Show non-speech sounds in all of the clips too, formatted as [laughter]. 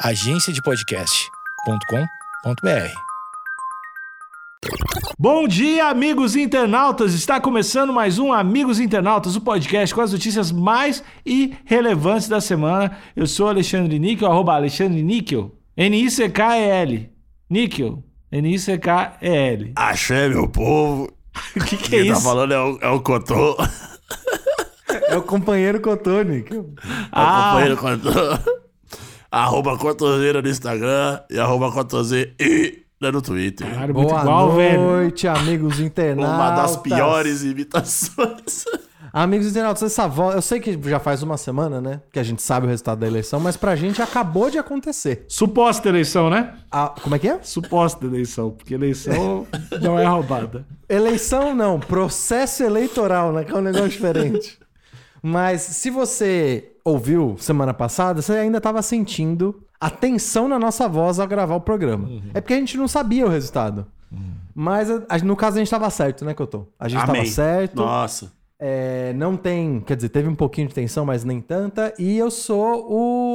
agenciadepodcast.com.br. Bom dia, amigos internautas! Está começando mais um Amigos Internautas, o podcast com as notícias mais irrelevantes da semana. Eu sou Alexandre Níquel, arroba Alexandre Níquel, N-I-C-K-E-L. Níquel, N-I-C-K-E-L. Axé, meu povo. O [laughs] que, que é Quem tá isso? falando é o, é o Cotô. É o companheiro Cotonic. Ah. Acompanhando o Cotô. Arroba Cotoseira no Instagram e arroba Cotoseira no Twitter. Cara, muito Boa igual, velho. noite, amigos internautas. Uma das piores imitações. Amigos internautas, essa voz... Eu sei que já faz uma semana, né? Que a gente sabe o resultado da eleição, mas pra gente acabou de acontecer. Suposta eleição, né? A- Como é que é? Suposta eleição, porque eleição [laughs] não é roubada. Eleição não, processo eleitoral, né? Que é um negócio diferente. [laughs] Mas se você ouviu semana passada, você ainda estava sentindo a tensão na nossa voz ao gravar o programa. É porque a gente não sabia o resultado. Mas a- a- no caso a gente estava certo, né, Cotô? A gente estava certo. Nossa. É, não tem, quer dizer, teve um pouquinho de tensão, mas nem tanta. E eu sou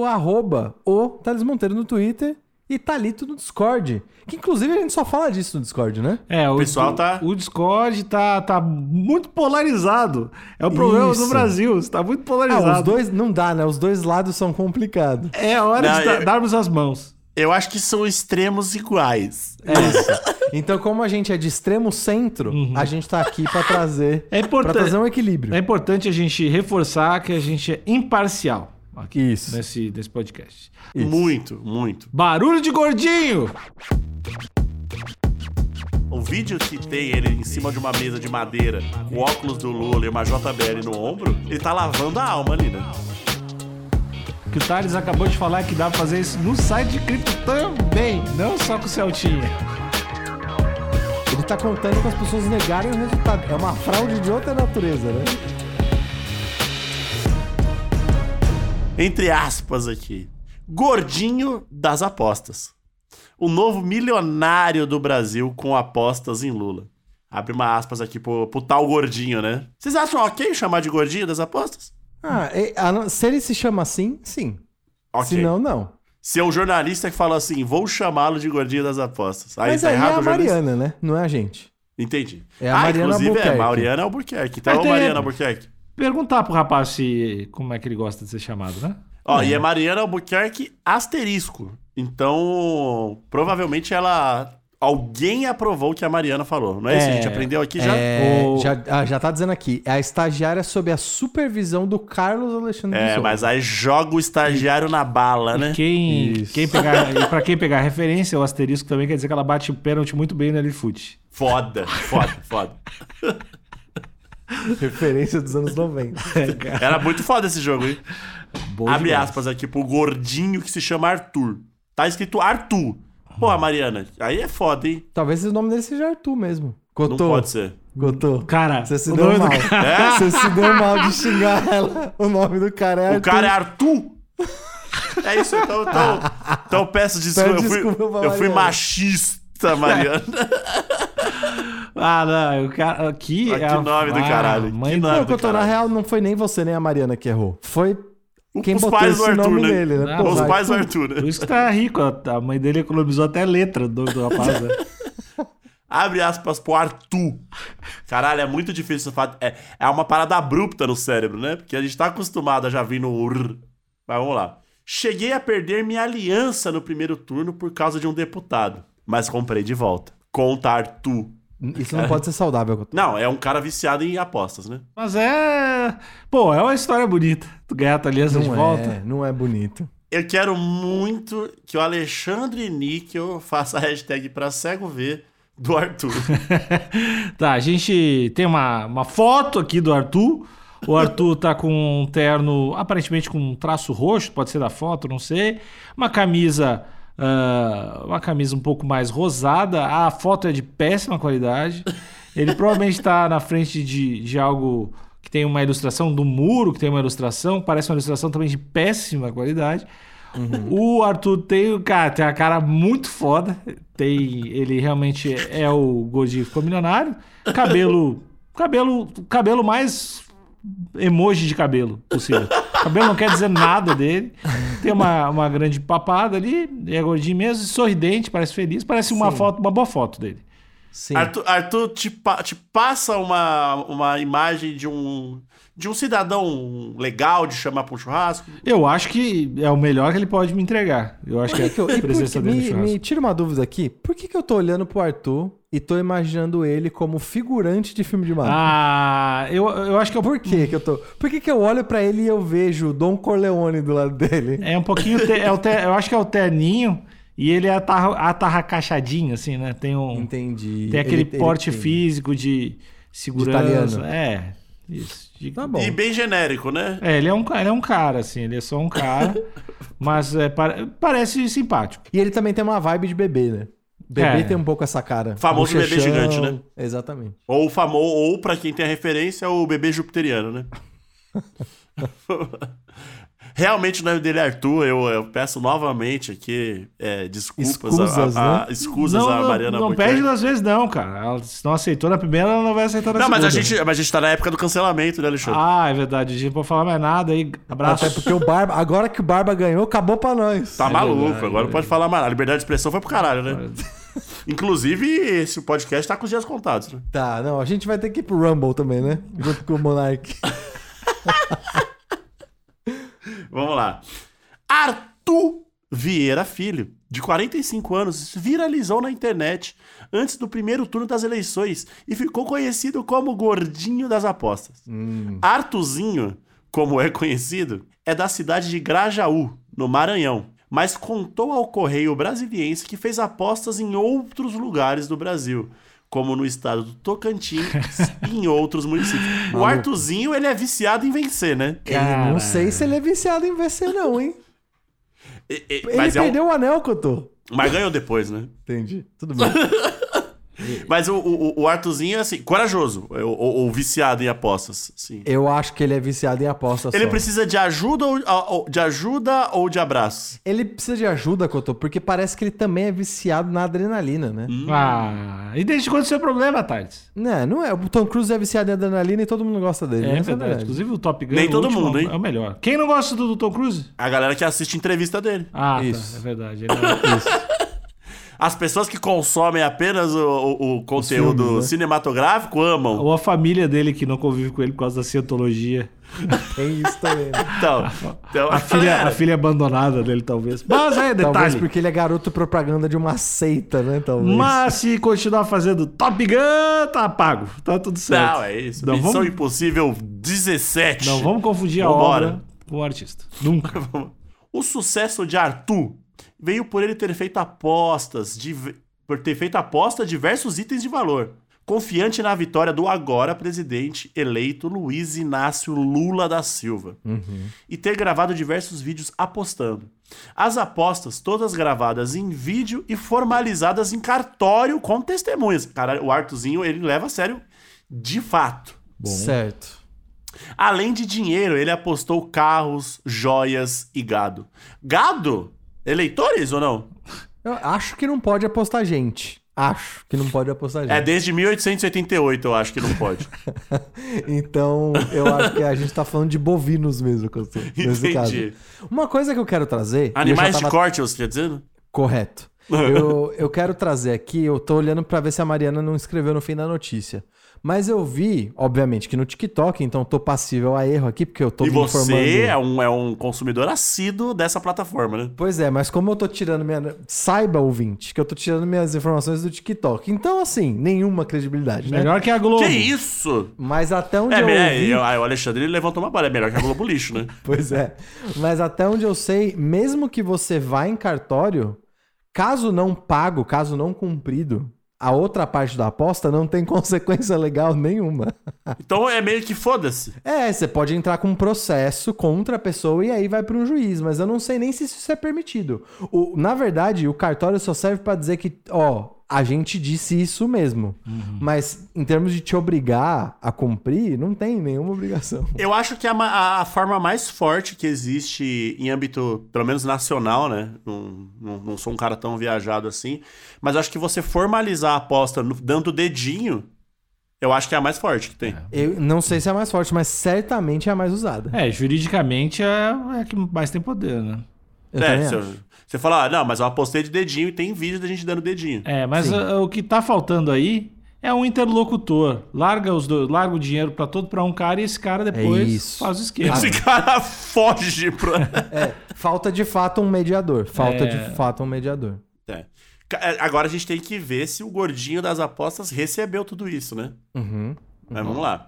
o arroba, o Thales Monteiro no Twitter e Thalito no Discord. Que inclusive a gente só fala disso no Discord, né? É, o, pessoal tá- O Discord tá, tá muito polarizado. É o problema Isso. do Brasil, está muito polarizado. Ah, os dois, não dá, né? Os dois lados são complicados. É a hora Não, de eu- darmos as mãos. Eu acho que são extremos iguais. É isso. Então, como a gente é de extremo centro, a gente tá aqui pra trazer, É pra importante. trazer um equilíbrio. É importante a gente reforçar que a gente é imparcial aqui Isso. nesse, nesse podcast. Isso. Muito, muito. Barulho de gordinho! O vídeo que tem ele em cima de uma mesa de madeira, com óculos do Lula e uma JBL no ombro, ele tá lavando a alma ali, né? Que o Thales acabou de falar que dá pra fazer isso no site de cripto também, não só com o Celtinha. Ele tá contando com as pessoas negarem o resultado. É uma fraude de outra natureza, né? Entre aspas aqui. Gordinho das apostas. O novo milionário do Brasil com apostas em Lula. Abre uma aspas aqui pro, pro tal gordinho, né? Vocês acham ok chamar de gordinho das apostas? Ah, é- a se ele se chama assim, sim. Ok. Se não, não. Se é um jornalista que fala assim, vou chamá-lo de gordinho das apostas. Aí Mas tá aí é errado a o jornalista? Mariana, né? Não é a gente. Entendi. É a ah, Mariana inclusive Albuquerque. é Mariana Albuquerque. Então, tem- Mariana Albuquerque. Perguntar pro rapaz se como é que ele gosta de ser chamado, né? Ó, e é Mariana Albuquerque asterisco. Então, provavelmente ela. Alguém aprovou o que a Mariana falou. Não é, isso? A gente É, aprendeu aqui já? É, O- já, ah, já tá dizendo aqui. É a estagiária sob a supervisão do Carlos Alexandre de É, mas aí joga o estagiário na bala, né? Quem, Isso. quem pegar, [laughs] e pra quem pegar referência, o asterisco também quer dizer que ela bate o pênalti muito bem no L-Foot. Foda, foda, foda. [laughs] [laughs] Referência dos anos 90. [laughs] Era muito foda esse jogo, hein? Bom Abre demais. aspas aqui pro gordinho que se chama Arthur. Tá escrito Arthur. Porra, Mariana, aí é foda, hein? Talvez o nome dele seja Arthur mesmo. Não Cotô. pode ser. Cotô. Cara, Você se deu mal. cara- É? [laughs] Você se deu mal de xingar ela. O nome do cara é Arthur. O cara é Arthur? É isso, então, então, então eu peço desculpa. Pede Eu fui, desculpa eu fui machista, Mariana. Ah, não, o cara aqui Ah, é que a- nome do Ah, caralho, Mãe que do- nome. Não, Cotô, na caralho. real, não foi nem você nem a Mariana que errou. Foi quem Os botou pais esse do Arthur, nome né? nele, né? Ah, Pô, Os vai, pais do Arthur, né? Por isso que tá rico, a mãe dele economizou até letra do, do rapaz. né? [laughs] Abre aspas pro Arthur. Caralho, é muito difícil esse fato. É, é uma parada abrupta no cérebro, né? Porque a gente tá acostumado a já vir no urr. Mas vamos lá. Cheguei a perder minha aliança no primeiro turno por causa de um deputado. Mas comprei de volta. Conta Arthur. Isso não pode ser saudável. Não, é um cara viciado em apostas, né? Mas é. Pô, é uma história bonita. Tu ganhar a tua aliança de Não volta. é, não é bonito. Eu quero muito que o Alexandre Níquel faça a hashtag pra cego ver do Arthur. [laughs] Tá, a gente tem uma, uma foto aqui do Arthur. O Arthur tá com um terno, aparentemente com um traço roxo, pode ser da foto, não sei. Uma camisa. Ah, uma camisa um pouco mais rosada. A foto é de péssima qualidade. Ele provavelmente está na frente de, de algo que tem uma ilustração do muro, que tem uma ilustração, parece uma ilustração também de péssima qualidade. O Arthur tem, cara, tem uma cara muito foda. Tem, ele realmente é o gordinho que ficou milionário. Cabelo, cabelo, cabelo mais emoji de cabelo possível. O cabelo não quer dizer nada dele. Tem uma, uma grande papada ali, é gordinho mesmo, sorridente, parece feliz, parece uma Sim. foto, uma boa foto dele. Sim. Arthur, Arthur te, pa- te passa uma, uma imagem de um, de um cidadão legal de chamar pra um churrasco. Eu acho que é o melhor que ele pode me entregar. Eu acho que, que que eu, é a [laughs] presença dele no me, churrasco. me tira uma dúvida aqui. Por que, que eu tô olhando pro Arthur e tô imaginando ele como figurante de filme de máfia? Ah, eu, eu acho que é o Por que que eu tô... Por que que eu olho pra ele e eu vejo Dom Corleone do lado dele? É um pouquinho. te- é o te- eu acho que é o terninho e ele é atarra, atarracachadinho, assim, né? Tem um. Entendi. Tem aquele Ele- ele porte tem. físico de segurança. italiano. É, isso. De- Tá bom. E bem genérico, né? É, ele é, um, ele é um cara, assim, ele é só um cara, [laughs] mas é, pa- parece simpático. E ele também tem uma vibe de bebê, né? Bebê É. tem um pouco essa cara. Famoso bebê gigante, né? Exatamente. Ou famoso, ou pra quem tem a referência, o bebê jupiteriano, né? [laughs] Realmente o nome dele é Arthur, eu, eu peço novamente aqui é, desculpas, Escusas, a, a, né? a, escusas não, a não, Mariana não Albuquerque. perde duas vezes, não, cara. Ela, se não aceitou na primeira, ela não vai aceitar na Não, segunda. mas a, gente, mas a gente tá na época do cancelamento, né, Alexandre? Ah, é verdade. A gente não pode falar mais nada aí. Abraço. Até porque o Barba, agora que o Barba ganhou, acabou pra nós. tá é maluco, verdade, agora não é pode falar mais. nada. A liberdade de expressão foi pro caralho, né? [laughs] Inclusive, esse podcast tá com os dias contados, né? Tá, não, a gente vai ter que ir pro Rumble também, né? Junto com o Monark. [laughs] Vamos lá. Arthur Vieira Filho, de 45 anos, viralizou na internet antes do primeiro turno das eleições e ficou conhecido como Gordinho das Apostas. Artuzinho, como é conhecido, é da cidade de Grajaú, no Maranhão, mas contou ao Correio Brasiliense que fez apostas em outros lugares do Brasil. Como no estado do Tocantins [laughs] e em outros municípios. O Artuzinho, ele é viciado em vencer, né? Eu Cara. não sei se ele é viciado em vencer, não, hein? E- e- Ele mas, é um- perdeu o anel, Cotô. mas ganhou depois, né? Entendi. Tudo bem. [laughs] Mas o, o, o Arthurzinho é assim, corajoso, ou, ou- ou viciado em apostas. Assim. Eu acho que ele é viciado em apostas Ele só. precisa de ajuda ou, ou- de ajuda ou de abraço? Ele precisa de ajuda, Cotô, porque parece que ele também é viciado na adrenalina, né? Hum. Ah, e desde quando isso é problema, Thales? Não, não é. O Tom Cruise é viciado em adrenalina e todo mundo gosta dele. É, né? verdade. Inclusive o Top Gun Nem todo mundo, hein? É o melhor. Quem não gosta do, do Tom Cruise? A galera que assiste entrevista dele. Ah, Isso. tá. É verdade. Ele é... [laughs] Isso. As pessoas que consomem apenas o, o- o conteúdo filmes, né? cinematográfico amam. Ou a família dele que não convive com ele por causa da cientologia. [laughs] Tem isso também. Né? Então, então A filha, a filha abandonada dele, talvez. Mas é, Talvez detalhe. porque ele é garoto propaganda de uma seita, né? Talvez. Mas se continuar fazendo Top Gun, tá pago. Tá tudo certo. Não, é isso. Não Missão vamos- Impossível 17. Não vamos confundir a Vambora. obra com o artista. Nunca. [laughs] O sucesso de Arthur veio por ele ter feito apostas, de, por ter feito aposta a diversos itens de valor. Confiante na vitória do agora presidente eleito Luiz Inácio Lula da Silva. E ter gravado diversos vídeos apostando. As apostas, todas gravadas em vídeo e formalizadas em cartório com testemunhas. Cara, o Arthurzinho, ele leva a sério de fato. Certo. Além de dinheiro, ele apostou carros, joias e gado. Gado? Eleitores ou não? Eu acho que não pode apostar gente. Acho que não pode apostar gente. É desde 1888, eu acho que não pode. [laughs] Então, eu acho que a gente tá falando de bovinos mesmo, [laughs] nesse caso. Entendi. Uma coisa que eu quero trazer. Animais de tava- corte, você quer dizer? Correto. [laughs] Eu, eu quero trazer aqui, eu tô olhando pra ver se a Mariana não escreveu no fim da notícia. Mas eu vi, obviamente, que no TikTok, então tô passível a erro aqui, porque eu tô E me você informando. é um, é um consumidor assíduo dessa plataforma, né? Pois é, mas como eu tô tirando minha. Saiba, ouvinte, que eu tô tirando minhas informações do TikTok. Então, assim, nenhuma credibilidade, né? Melhor que a Globo. Que isso? Mas até onde É, eu é, ouvi... o Alexandre ele levantou uma bola. É melhor que a Globo Lixo, né? [laughs] Pois é. Mas até onde eu sei, mesmo que você vá em cartório, caso não pago, caso não cumprido, a outra parte da aposta não tem [laughs] consequência legal nenhuma. Então é meio que foda-se. É, você pode entrar com um processo contra a pessoa e aí vai para um juiz, mas eu não sei nem se isso é permitido. O, na verdade, o cartório só serve para dizer que, ó, a gente disse isso mesmo. Mas em termos de te obrigar a cumprir, não tem nenhuma obrigação. Eu acho que a, ma- a- a forma mais forte que existe em âmbito, pelo menos nacional, né? Não, não, não sou um cara tão viajado assim, mas acho que você formalizar a aposta no- dando dedinho Eu acho que é a mais forte que tem. Eu não sei se é a mais forte, mas certamente é a mais usada. É, juridicamente é, é a que mais tem poder, né? Eu é, também se eu-. Você fala, ah, não, mas eu apostei de dedinho e tem vídeo da gente dando dedinho. É, mas Sim. ah, o que tá faltando aí é um interlocutor. Larga os dois, larga o dinheiro pra todo pra um cara e esse cara depois isso. faz o esquema. Esse cara foge pra. [laughs] É, falta de fato um mediador. Falta É. de fato um mediador. É. É, Agora a gente tem que ver se o gordinho das apostas recebeu tudo isso, né? Uhum. Mas vamos lá.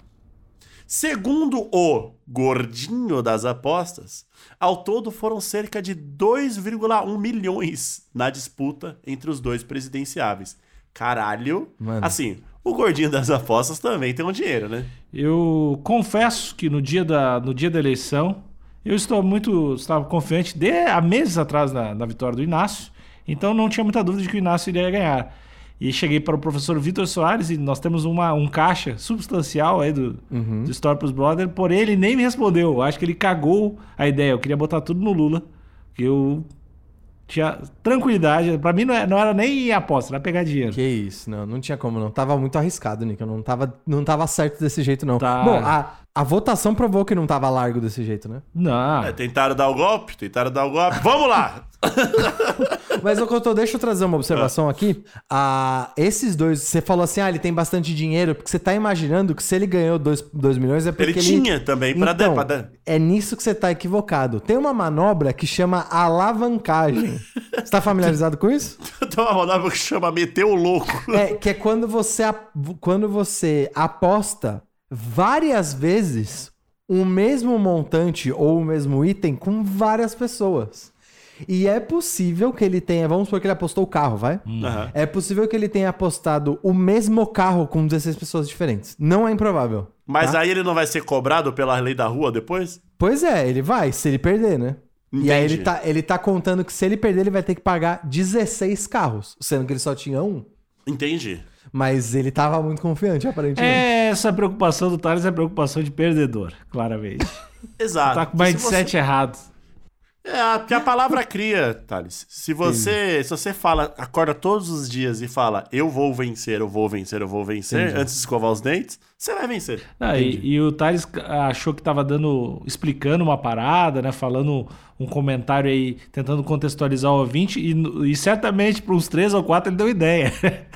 Segundo o gordinho das apostas, ao todo foram cerca de 2,1 milhões na disputa entre os dois presidenciáveis. Caralho. Mano. Assim, o gordinho das apostas também tem um dinheiro, né? Eu confesso que no dia da, no dia da eleição, eu estou muito estava confiante de há meses atrás na, na vitória do Inácio, então não tinha muita dúvida de que o Inácio iria ganhar. E cheguei para o professor Vitor Soares e nós temos uma, um caixa substancial aí do, do Story Pros Brother, porém ele nem me respondeu. Eu acho que ele cagou a ideia. Eu queria botar tudo no Lula, que eu tinha tranquilidade. Para mim não era, não era nem aposta, era pegar dinheiro. Que isso, não, não tinha como não. Tava muito arriscado, Nick. Não tava, não tava certo desse jeito, não. Tá. Bom, a, a votação provou que não tava largo desse jeito, né? Não. É, tentaram dar o golpe, tentaram dar o golpe. Vamos lá! [laughs] Mas, ô, Cotô, deixa eu trazer uma observação aqui. Ah, esses dois, você falou assim, ah, ele tem bastante dinheiro, porque você tá imaginando que se ele ganhou 2 milhões é porque Ele ele... tinha também pra dar- Então, pra dar. é nisso que você tá equivocado. Tem uma manobra que chama alavancagem. Você tá familiarizado com isso? [laughs] Tem uma manobra que chama meter o louco. É, que é quando você, quando você aposta várias vezes o mesmo montante ou o mesmo item com várias pessoas. E é possível que ele tenha, vamos supor que ele apostou o carro, vai? Aham. É possível que ele tenha apostado o mesmo carro com 16 pessoas diferentes. Não é improvável. Mas tá? aí ele não vai ser cobrado pela lei da rua depois? Pois é, ele vai, se ele perder, né? E aí Entendi. ele tá, ele tá contando que se ele perder, ele vai ter que pagar 16 carros, sendo que ele só tinha um. Entendi. Mas ele tava muito confiante, aparentemente. É, essa preocupação do Thales é preocupação de perdedor, claramente. [laughs] Exato. Tá com o Se mindset errado. você- É, porque a palavra cria, Thales. Se você, se você fala, acorda todos os dias e fala, eu vou vencer, eu vou vencer, eu vou vencer, Entendi. antes de escovar os dentes, você vai vencer. Ah, e, e o Thales achou que tava dando, explicando uma parada, né? Falando um comentário aí, tentando contextualizar o ouvinte, e, e certamente para uns três ou quatro ele deu ideia. [laughs]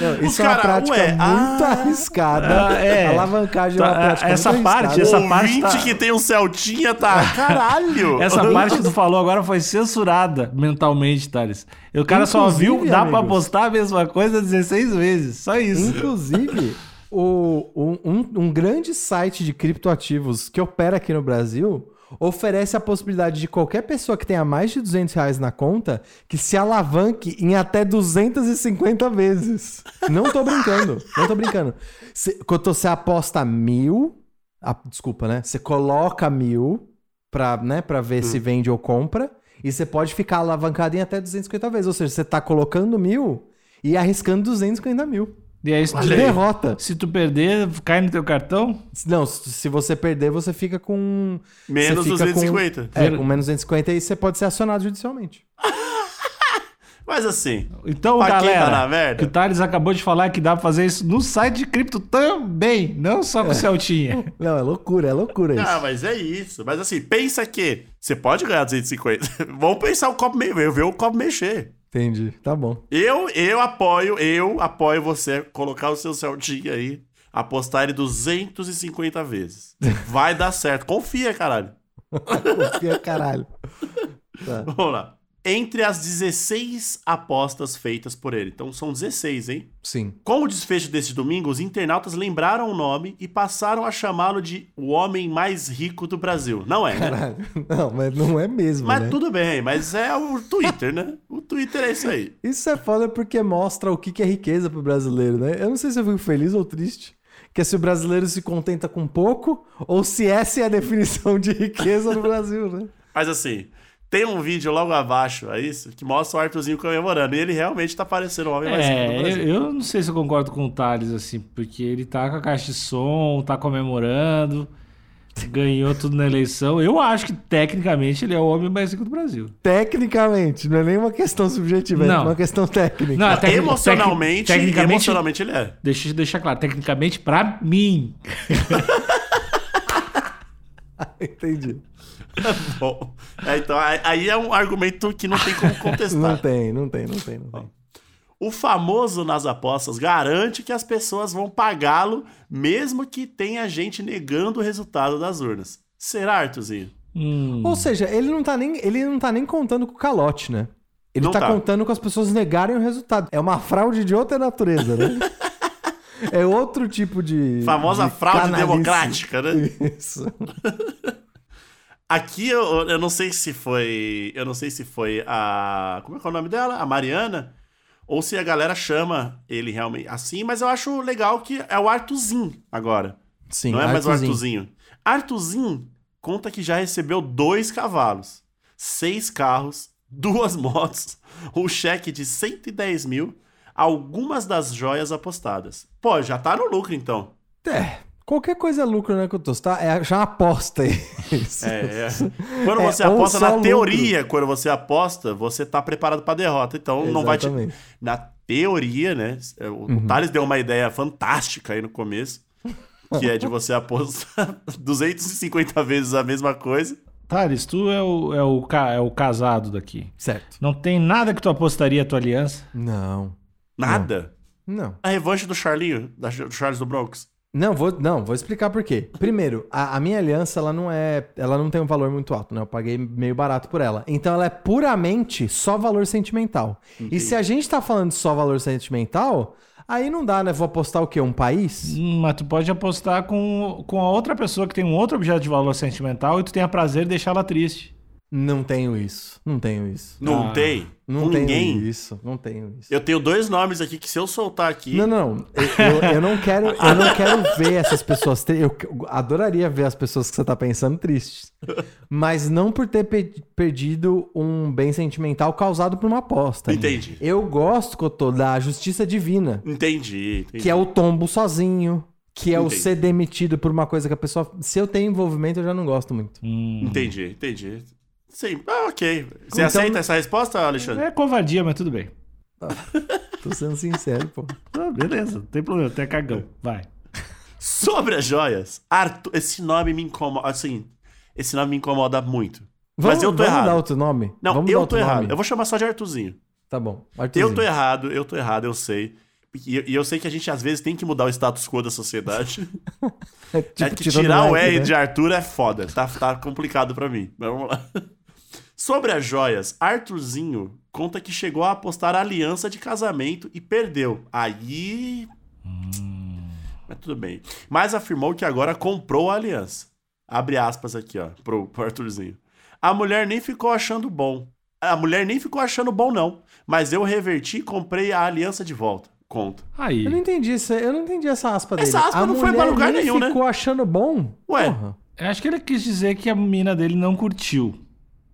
Não, isso O é uma cara, prática ué, muito ah, arriscada. ah, é. Alavancagem é uma Tá, prática essa muito parte, arriscada. essa o parte ouvinte tá- que tem um Celtinha tá. [laughs] Caralho! Essa parte que tu falou agora foi censurada mentalmente, Thales. O cara só Inclusive, viu, dá pra amigos. postar a mesma coisa 16 vezes. Só isso. Inclusive, o- um- um grande site de criptoativos que opera aqui no Brasil oferece a possibilidade de qualquer pessoa que tenha mais de 200 reais na conta que se alavanque em até 250 vezes. Não tô brincando, não tô brincando. Se, quando você aposta mil, ah, desculpa, né? Você coloca mil pra, né, pra ver se vende ou compra e você pode ficar alavancado em até 250 vezes. Ou seja, você tá colocando mil e arriscando 250 mil. E aí, se tu, De derrota. se tu perder, cai no teu cartão. Não, se você perder, você fica com. Menos fica 250. Com, é, com menos 250 e você pode ser acionado judicialmente. [laughs] Mas assim, Então, Pra quem galera, tá na merda. que o Thales acabou de falar que dá pra fazer isso no site de cripto também, não só com o Celtinha. [laughs] Não, é loucura, é loucura isso. ah, mas é isso. Mas assim, pensa que você pode ganhar 250. [laughs] Vamos pensar o copo meio, ver o copo mexer. Entendi, tá bom. Eu, eu apoio, eu apoio você colocar o seu Celtinha aí, apostar ele 250 vezes. [laughs] Vai dar certo. Confia, caralho. Confia, caralho. [laughs] Tá. Vamos lá. Entre as 16 apostas feitas por ele. Então são 16, hein? Sim. Com o desfecho deste domingo, os internautas lembraram o nome e passaram a chamá-lo de o homem mais rico do Brasil. Não é, né? Caralho. [laughs] Não, mas não é mesmo, Mas né? tudo bem, mas é o Twitter, né? O Twitter é isso aí. Isso é foda porque mostra o que que é riqueza pro brasileiro, né? Eu não sei se eu fico feliz ou triste. Que é se o brasileiro se contenta com pouco ou se essa é a definição de riqueza no Brasil, né? Mas assim, tem um vídeo logo abaixo, é isso? Que mostra o Arthurzinho comemorando. E ele realmente tá parecendo o homem mais rico do É, eu, Brasil. eu não sei se eu concordo com o Thales, assim, porque ele tá com a caixa de som, tá comemorando. Ganhou tudo na eleição. Eu acho que, tecnicamente, ele é o homem mais rico do Brasil. Tecnicamente, não é nem uma questão subjetiva, é Não. uma questão técnica. Não, tec- emocionalmente, tec- tecnicamente- emocionalmente ele é. Deixa eu deixar claro, tecnicamente, pra mim. [laughs] [laughs] Entendi. [laughs] Bom, é, então aí- é um argumento que não tem como contestar. Não tem, não tem, não tem, não tem. O famoso nas apostas garante que as pessoas vão pagá-lo, mesmo que tenha gente negando o resultado das urnas. Será, Arthurzinho? Hum. Ou seja, ele não tá nem, ele não tá nem contando com o calote, né? Ele Não tá, tá. contando com as pessoas negarem o resultado. É uma fraude de outra natureza, né? [laughs] é outro tipo de. Famosa de fraude canalice. democrática, né? Isso. [laughs] Aqui eu, eu não sei se foi. Eu não sei se foi a. Como é que é o nome dela? A Mariana. Ou se a galera chama ele realmente assim, mas eu acho legal que é o Artuzinho agora. Sim, não é mais o. Artuzinho. Artuzinho conta que já recebeu dois cavalos, seis carros, [laughs] duas motos, um cheque de 110 mil, algumas das joias apostadas. Pô, já tá no lucro então. É, qualquer coisa é lucro, né, que eu tô, tá? É já uma aposta isso. É, é. [laughs] Quando É, você ou aposta, na lucro. teoria, quando você aposta, você tá preparado pra derrota. Então não vai te. Exatamente. Na teoria, né? O, o Thales deu uma ideia fantástica aí no começo. Que é de você apostar [laughs] 250 vezes a mesma coisa. Thales, tu é o, é, o, é o casado daqui. Certo. Não tem nada que tu apostaria a tua aliança? Não. Nada. Não. A revanche do Charlinho, da- do Charles do Bronx. Não, vou, não, vou explicar por quê. Primeiro, a, a minha aliança, ela não é. Ela não tem um valor muito alto, né? Eu paguei meio barato por ela. Então ela é puramente só valor sentimental. E se a gente tá falando de só valor sentimental, aí não dá, né? Vou apostar o quê? Um país? Hum, Mas tu pode apostar com, com a outra pessoa que tem um outro objeto de valor sentimental e tu tenha prazer de deixá-la triste. Não tenho isso. Não tenho isso. Não Ah, tem. Não com tenho ninguém. isso. Não tenho isso. Eu tenho dois nomes aqui que se eu soltar aqui. Não, não. Eu, eu- eu não quero, eu não quero ver essas pessoas. Eu, adoraria ver as pessoas que você tá pensando tristes. Mas não por ter pe- perdido um bem sentimental causado por uma aposta. Entendi. Eu gosto, Cotô, da justiça divina. Entendi, entendi. Que é o tombo sozinho. Que é o Entendi. ser demitido por uma coisa que a pessoa. Se eu tenho envolvimento, eu já não gosto muito. Hum. Entendi, entendi. Sim, ah, ok. Você Então- aceita essa resposta, Alexandre? É covardia, mas tudo bem. Tô sendo sincero, pô. Ah, beleza, não tem problema, tu é cagão. Vai. Sobre as joias, Arthur, esse nome me incomoda. Assim, esse nome me incomoda muito. Vamos, Mas eu tô vamos errado. dar outro nome? Não, vamos dar eu tô errado. nome? Eu vou chamar só de Arthurzinho. Tá bom. Eu Arthurzinho. tô errado, eu tô errado, eu sei. E e eu sei que a gente às vezes tem que mudar o status quo da sociedade. É, [laughs] é tipo, que tirando tirar o R né? de Arthur é foda. Tá, tá complicado pra mim. Mas vamos lá. Sobre as joias, Arthurzinho conta que chegou a apostar a aliança de casamento e perdeu. Aí. Mas tudo bem. Mas afirmou que agora comprou a aliança. Abre aspas aqui, ó, pro, pro Arthurzinho. A mulher nem ficou achando bom. A mulher nem ficou achando bom, não. Mas eu reverti e comprei a aliança de volta. Conta. Aí. Eu não entendi isso. Eu não entendi essa aspa dele. Essa aspa A não foi mulher pra lugar nem nenhum, né? ficou achando bom? Ué. Porra. Eu acho que ele quis dizer que a mina dele não curtiu.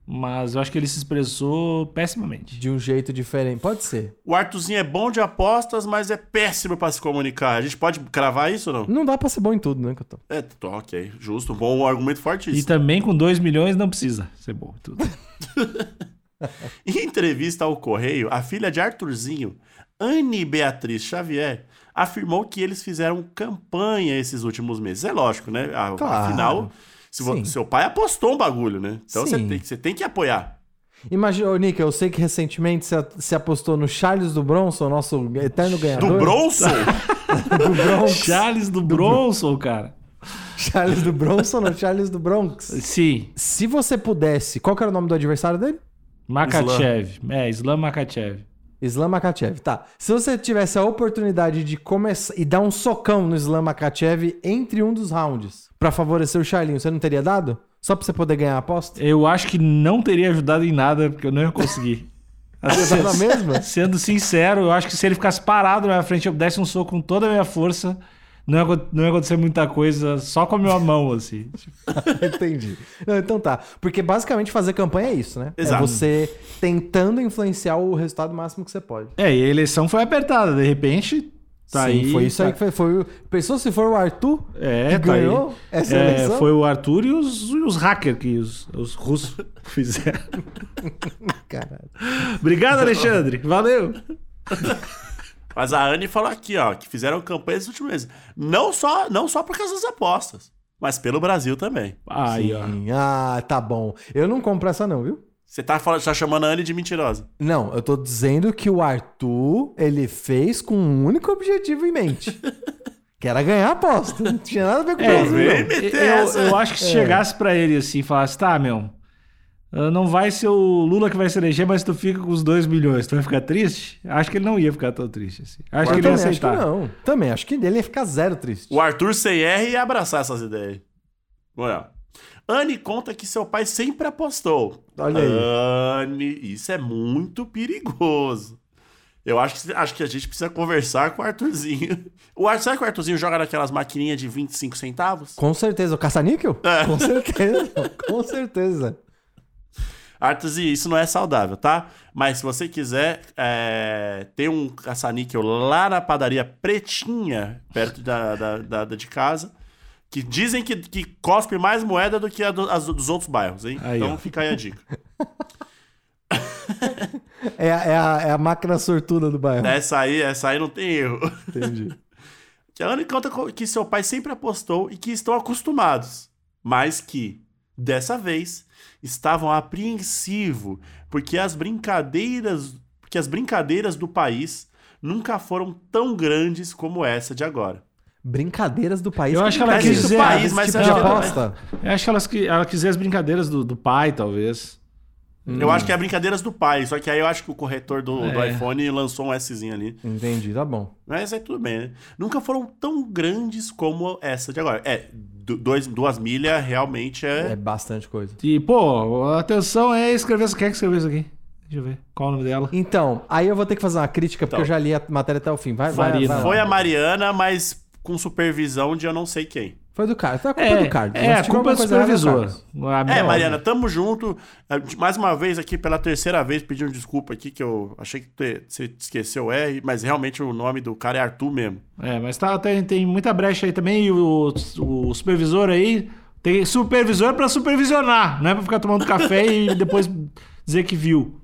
Mas eu acho que ele se expressou pessimamente. De um jeito diferente. Pode ser. O Arthurzinho é bom de apostas, mas é péssimo pra se comunicar. A gente pode cravar isso ou não? Não dá pra ser bom em tudo, né, Cotô? É, tô, ok. Justo. Bom argumento E fortíssimo. também com 2 milhões não precisa ser bom. Tudo. [laughs] [laughs] Em entrevista ao Correio, a filha de Arthurzinho, Anne Beatriz Xavier, afirmou que eles fizeram campanha esses últimos meses. É lógico, né? Claro. Afinal, se vo- seu pai apostou um bagulho, né? Então você tem, você tem que apoiar. Imagina, ô, Nick, eu sei que recentemente você, apostou no Charles do Bronson, nosso eterno ganhador. Do Bronson? [laughs] Do Bronx. Charles do Bronson, cara. Charles do Bronson ou Charles do Bronx? Sim. Se você pudesse, qual que era o nome do adversário dele? Makachev. É, Islam Makachev. Islam Makachev, tá. Se você tivesse a oportunidade de começar e dar um socão no Islam Makachev entre um dos rounds pra favorecer o Charlinho, você não teria dado? Só pra você poder ganhar a aposta? Eu acho que não teria ajudado em nada, porque eu não ia conseguir. [laughs] Mesma? Sendo sincero, eu acho que se ele ficasse parado na minha frente, eu desse um soco com toda a minha força, não ia, não ia acontecer muita coisa, só com a minha mão, assim. [laughs] Entendi. Não, então tá. Porque basicamente fazer campanha é isso, né? Exato. É você tentando influenciar o resultado máximo que você pode. É, e a eleição foi apertada. De repente, Tá Sim, aí, foi isso aí tá- que foi, foi. Pensou se for o Arthur É, que tá aí. ganhou essa É, eleição? foi o Arthur e os, e os hackers que os, os russos [laughs] fizeram. [laughs] Caralho. Obrigado, Alexandre. Valeu. Mas a Anne falou aqui, ó, que fizeram campanha esses últimos meses. Não só, não só por causa das apostas, mas pelo Brasil também. Aí, ó. Ah, tá bom. Eu não compro essa, não, viu? Você tá, falando, tá chamando a Anne de mentirosa. Não, eu tô dizendo que o Arthur, ele fez com um único objetivo em mente. [laughs] que era ganhar a aposta. Não tinha nada a ver com o É, Brasil. eu, essa. eu acho que se chegasse pra ele assim e falasse, tá, meu, não vai ser o Lula que vai se eleger, mas tu fica com os 2 milhões, tu vai ficar triste? Acho que ele não ia ficar tão triste assim. Acho Eu que ele ia também acho que aceitar. não. Também, acho que ele ia ficar zero triste. O Arthur sem R ia abraçar essas ideias. Olha. Anne conta que seu pai sempre apostou. Olha aí. Anne, isso é muito perigoso. Eu acho que, acho que a gente precisa conversar com o Arthurzinho. O Ar- será que o Arthurzinho joga naquelas maquininhas de 25 centavos? Com certeza. O caça-níquel? É. Com certeza. [laughs] com certeza. Arthurzinho, isso não é saudável, tá? Mas se você quiser, é, tem um caça-níquel lá na padaria Pretinha, perto da, da, da- da de casa, que dizem que, que cospe mais moeda do que a do- as dos outros bairros, hein? Aí, então ó. fica aí a dica. É, a- é a, é a máquina sortuda do bairro. Essa aí, essa aí não tem erro. Entendi. [laughs] Que a Ana conta co- que seu pai sempre apostou e que estão acostumados, mas que, dessa vez, estavam apreensivos porque as brincadeiras, porque as brincadeiras do país nunca foram tão grandes como essa de agora. Brincadeiras do país. Eu acho que ela quis do dizer- país, mas tipo aposta. Eu acho que ela quis dizer as brincadeiras do, do pai, talvez. Eu acho que é brincadeiras do pai, só que aí eu acho que o corretor do, do É. iPhone lançou um Szinho ali. Entendi, tá bom. Mas é tudo bem, né? Nunca foram tão grandes como essa de agora. É, dois, duas milhas realmente É é. bastante coisa. E, pô, atenção é escrever isso. Quem é que escreveu isso aqui? Deixa eu ver. Qual o nome dela? Então, aí eu vou ter que fazer uma crítica, porque Então. eu já li a matéria até o fim. Vai, vai, vai. Foi a Mariana, mas com supervisão de eu não sei quem. Foi do Carlos. Então a culpa É, é do Carlos. é, a culpa é do supervisor. É. Mariana, tamo junto. Eh, Mais uma vez aqui, pela terceira vez, pedindo desculpa aqui, que eu achei que te- você esqueceu o R, mas realmente o nome do cara é Arthur mesmo. É, mas tá, tem, tem muita brecha aí também. E o, o supervisor aí tem supervisor pra supervisionar, não é pra ficar tomando café e depois dizer que viu.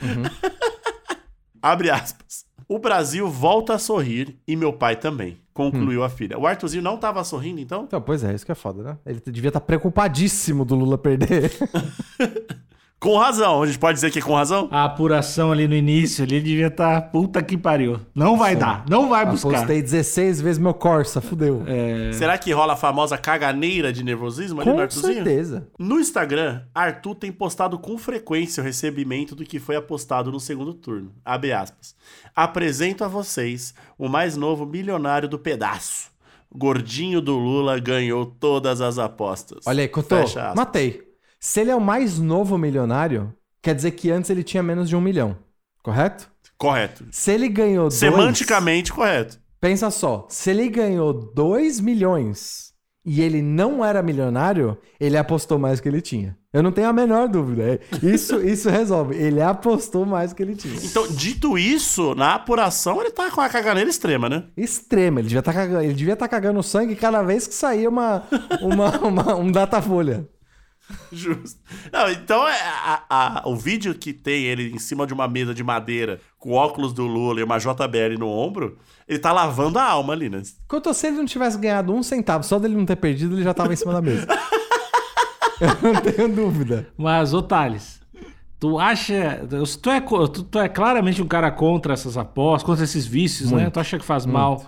[laughs] Abre aspas. O Brasil volta a sorrir e meu pai também, concluiu a filha. O Arthurzinho não tava sorrindo, então? Então, pois é, isso que é foda, né? Ele devia estar preocupadíssimo do Lula perder. [laughs] Com razão, a gente pode dizer que é com razão? A apuração ali no início, ali devia estar puta que pariu. Não vai dar, não vai buscar. Apostei 16 vezes meu Corsa, fudeu. É, Será que rola a famosa caganeira de nervosismo ali no Com Arthurzinho? certeza. No Instagram, Arthur tem postado com frequência o recebimento do que foi apostado no segundo turno. Abre aspas. Apresento a vocês o mais novo milionário do pedaço. Gordinho do Lula ganhou todas as apostas. Olha aí, Cotô, Fecha aspas. matei. Se ele é o mais novo milionário, quer dizer que antes ele tinha menos de um milhão, correto? Correto. Se ele ganhou dois... Semanticamente correto. Pensa só, se ele ganhou 2 milhões e ele não era milionário, ele apostou mais do que ele tinha. Eu não tenho a menor dúvida. É- Isso, [laughs] isso resolve. Ele apostou mais do que ele tinha. Então, dito isso, na apuração ele tá com a caganeira extrema, né? Extrema. Ele devia estar cagando, ele devia tá cagando sangue cada vez que saía uma, uma, [laughs] uma- um datafolha. [laughs] Justo. Não, então é a- a- o vídeo que tem ele em cima de uma mesa de madeira com óculos do Lula e uma JBL no ombro, ele tá lavando a alma ali, né? Quanto se ele não tivesse ganhado um centavo, só dele não ter perdido, ele já tava em cima da mesa. [laughs] Eu não tenho dúvida. Mas, ô Thales, tu acha. Tu é, tu, tu é claramente um cara contra essas apostas, contra esses vícios, né? Tu acha que faz mal.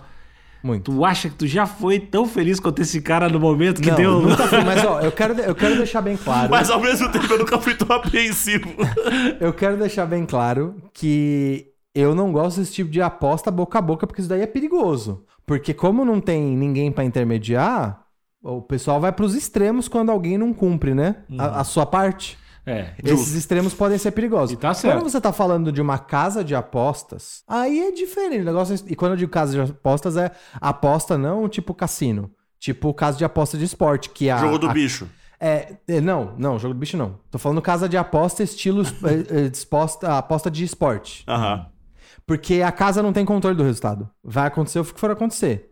Muito. Tu acha que tu já foi tão feliz quanto esse cara no momento que não, deu. nunca fui, mas ó, eu quero, eu quero deixar bem claro. Mas ao mesmo tempo eu nunca fui tão apreensivo. [laughs] Eu quero deixar bem claro que eu não gosto desse tipo de aposta boca a boca, porque isso daí é perigoso. Porque como não tem ninguém pra intermediar, o pessoal vai pros extremos quando alguém não cumpre, né? A, a sua parte. É. Esses extremos podem ser perigosos. E tá certo. Quando você tá falando de uma casa de apostas, aí é diferente. O negócio é- E quando eu digo casa de apostas, é aposta não tipo cassino. Tipo casa de aposta de esporte, que a, Jogo do a- bicho. é, é, não, não, jogo do bicho não. Tô falando casa de aposta estilo é, é, disposta, aposta de esporte. Aham. Porque a casa não tem controle do resultado. Vai acontecer o que for acontecer.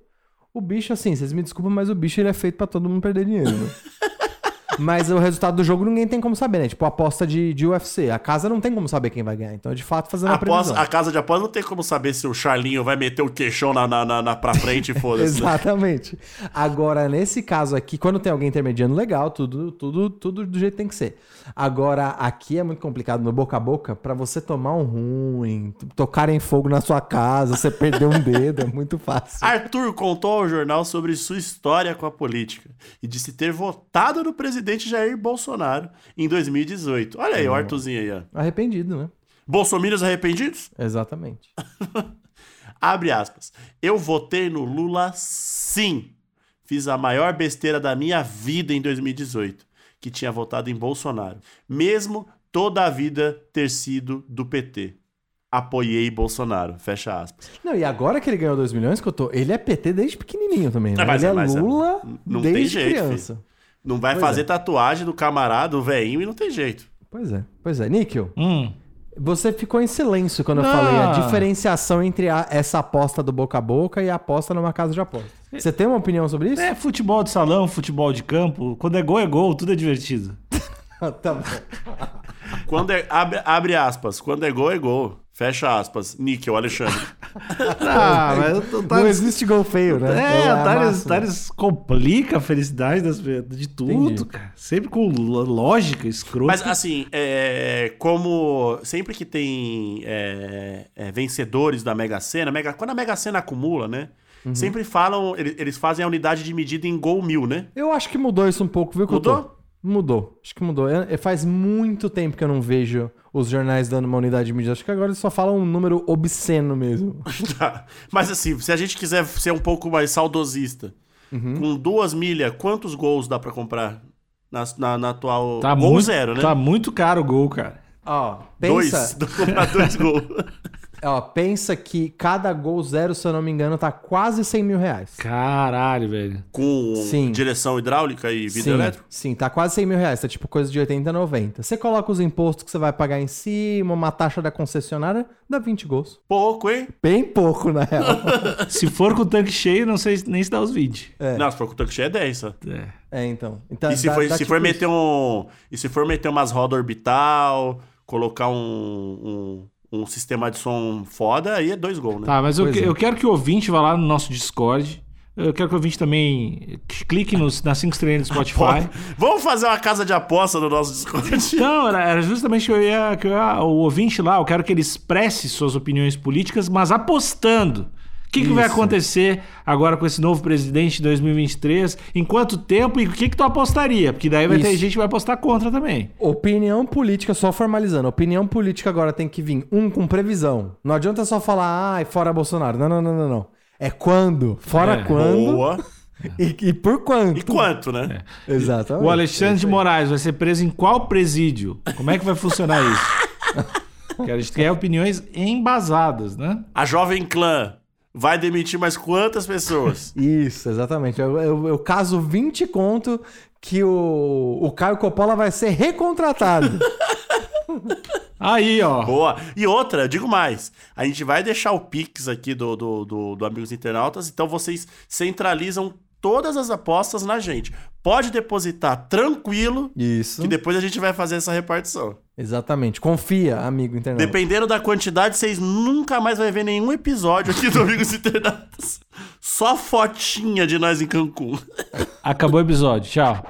O bicho, assim, vocês me desculpam, mas o bicho ele é feito pra todo mundo perder dinheiro. Né? [laughs] mas o resultado do jogo ninguém tem como saber, né? Tipo, aposta de, de UFC. A casa não tem como saber quem vai ganhar. Então, de fato, fazendo A, aposta- a casa de aposta não tem como saber se o Charlinho vai meter o queixão na, na, na, na- pra frente e [laughs] foda-se. né? Exatamente. Agora, nesse caso aqui, quando tem alguém intermediando, legal, tudo, tudo, tudo do jeito que tem que ser. Agora, aqui é muito complicado no boca a boca pra você tomar um ruim, tocarem fogo na sua casa, você perder um dedo, é muito fácil. Arthur contou ao jornal sobre sua história com a política e disse ter votado no presidente Jair Bolsonaro em 2018. Olha aí, o Arthurzinho aí, ó. Arrependido, né? Bolsominions arrependidos? Exatamente. [laughs] Abre aspas. Eu votei no Lula sim. Fiz a maior besteira da minha vida em 2018, que tinha votado em Bolsonaro. Mesmo toda a vida ter sido do PT. Apoiei Bolsonaro. Fecha aspas. Não, e agora que ele ganhou 2 milhões, que eu tô. Ele é PT desde pequenininho também, né? É, mas- ele é mas- Lula não tem desde jeito, criança. Não vai Pois fazer é. tatuagem do camarada, do velhinho, e não tem jeito. Pois é, pois é. Níquel, Hum. você ficou em silêncio quando eu Não. falei a diferenciação entre a- essa aposta do boca a boca e a aposta numa casa de aposta. Você tem uma opinião sobre isso? É futebol de salão, futebol de campo. Quando é gol, é gol, tudo é divertido. [laughs] tá bom. Quando é, abre, abre aspas. Quando é gol, é gol. Fecha aspas. Níquel, Alexandre. [laughs] Ah, mas o Não existe gol feio, né? é, a o Thales, máxima. Thales complica a felicidade das, de tudo, Entendi. cara. Sempre com lógica, escroto. Mas assim, é, como sempre que tem é, é, vencedores da Mega Sena, Mega, quando a Mega Sena acumula, né? Uhum. Sempre falam, ele- eles fazem a unidade de medida em gol mil, né? Eu acho que mudou isso um pouco, viu? que eu tô- Mudou? Mudou. Acho que mudou. Eu- eu- faz muito tempo que eu não vejo os jornais dando uma unidade de medida. Acho que agora eles só falam um número obsceno mesmo. [laughs] Tá. Mas assim, se a gente quiser ser um pouco mais saudosista, Uhum. com duas milhas, quantos gols dá pra comprar na, na, na atual... tá gol muito, zero, né? Tá muito caro o gol, cara. Ó, Dois. pensa, [laughs] pra comprar dois [laughs] gols. Ó, pensa que cada gol zero, se eu não me engano, tá quase 100 mil reais. Caralho, velho. Com Sim. direção hidráulica e vidro Sim, elétrico? sim, tá quase 100 mil reais. Tá tipo coisa de 80, 90. Você coloca os impostos que você vai pagar em cima, uma taxa da concessionária, dá 20 gols. Pouco, hein? Bem pouco, na real. [laughs] Se for com o tanque cheio, não sei nem se dá os 20. É. Não, se for com o tanque cheio é 10, só. É. é, então. então E se dá- for, dá se tipo for isso. meter um. E se for meter umas rodas orbital, colocar um, um, um sistema de som foda, aí é dois gols, né? Tá, mas eu, que- é. eu quero que o ouvinte vá lá no nosso Discord. Eu quero que o ouvinte também clique nos, nas 5 estrelas do [laughs] Spotify. vamos fazer uma casa de aposta no nosso Discord. Então, era, era justamente que eu ia, que eu ia- O ouvinte lá, eu quero que ele expresse suas opiniões políticas, mas apostando. O que, que vai acontecer agora com esse novo presidente de 2023? Em quanto tempo e o que, que tu apostaria? Porque daí vai ter Isso. gente que vai apostar contra também. Opinião política, só formalizando. Opinião política agora tem que vir, um, com previsão. Não adianta só falar, ai, fora Bolsonaro. Não, não, não, não, não. É quando, fora É. quando Boa. e, e por quanto. E quanto, né? Exatamente. O Alexandre de Moraes vai ser preso em qual presídio? Como é que vai funcionar isso? [laughs] Quero, a gente quer opiniões embasadas, né? A Jovem Clã vai demitir mais quantas pessoas? [laughs] Isso, exatamente. Eu, eu, eu caso 20 conto que o, o Caio Coppola vai ser recontratado. [laughs] Aí, ó. Boa. E outra, digo mais. A gente vai deixar o Pix aqui do, do, do, do Amigos Internautas, então vocês centralizam todas as apostas na gente. Pode depositar tranquilo, Isso. que depois a gente vai fazer essa repartição. Exatamente. Confia, amigo internauta. Dependendo da quantidade, vocês nunca mais vai ver nenhum episódio aqui do Amigos Internautas. Só fotinha de nós em Cancún. Acabou o episódio. Tchau.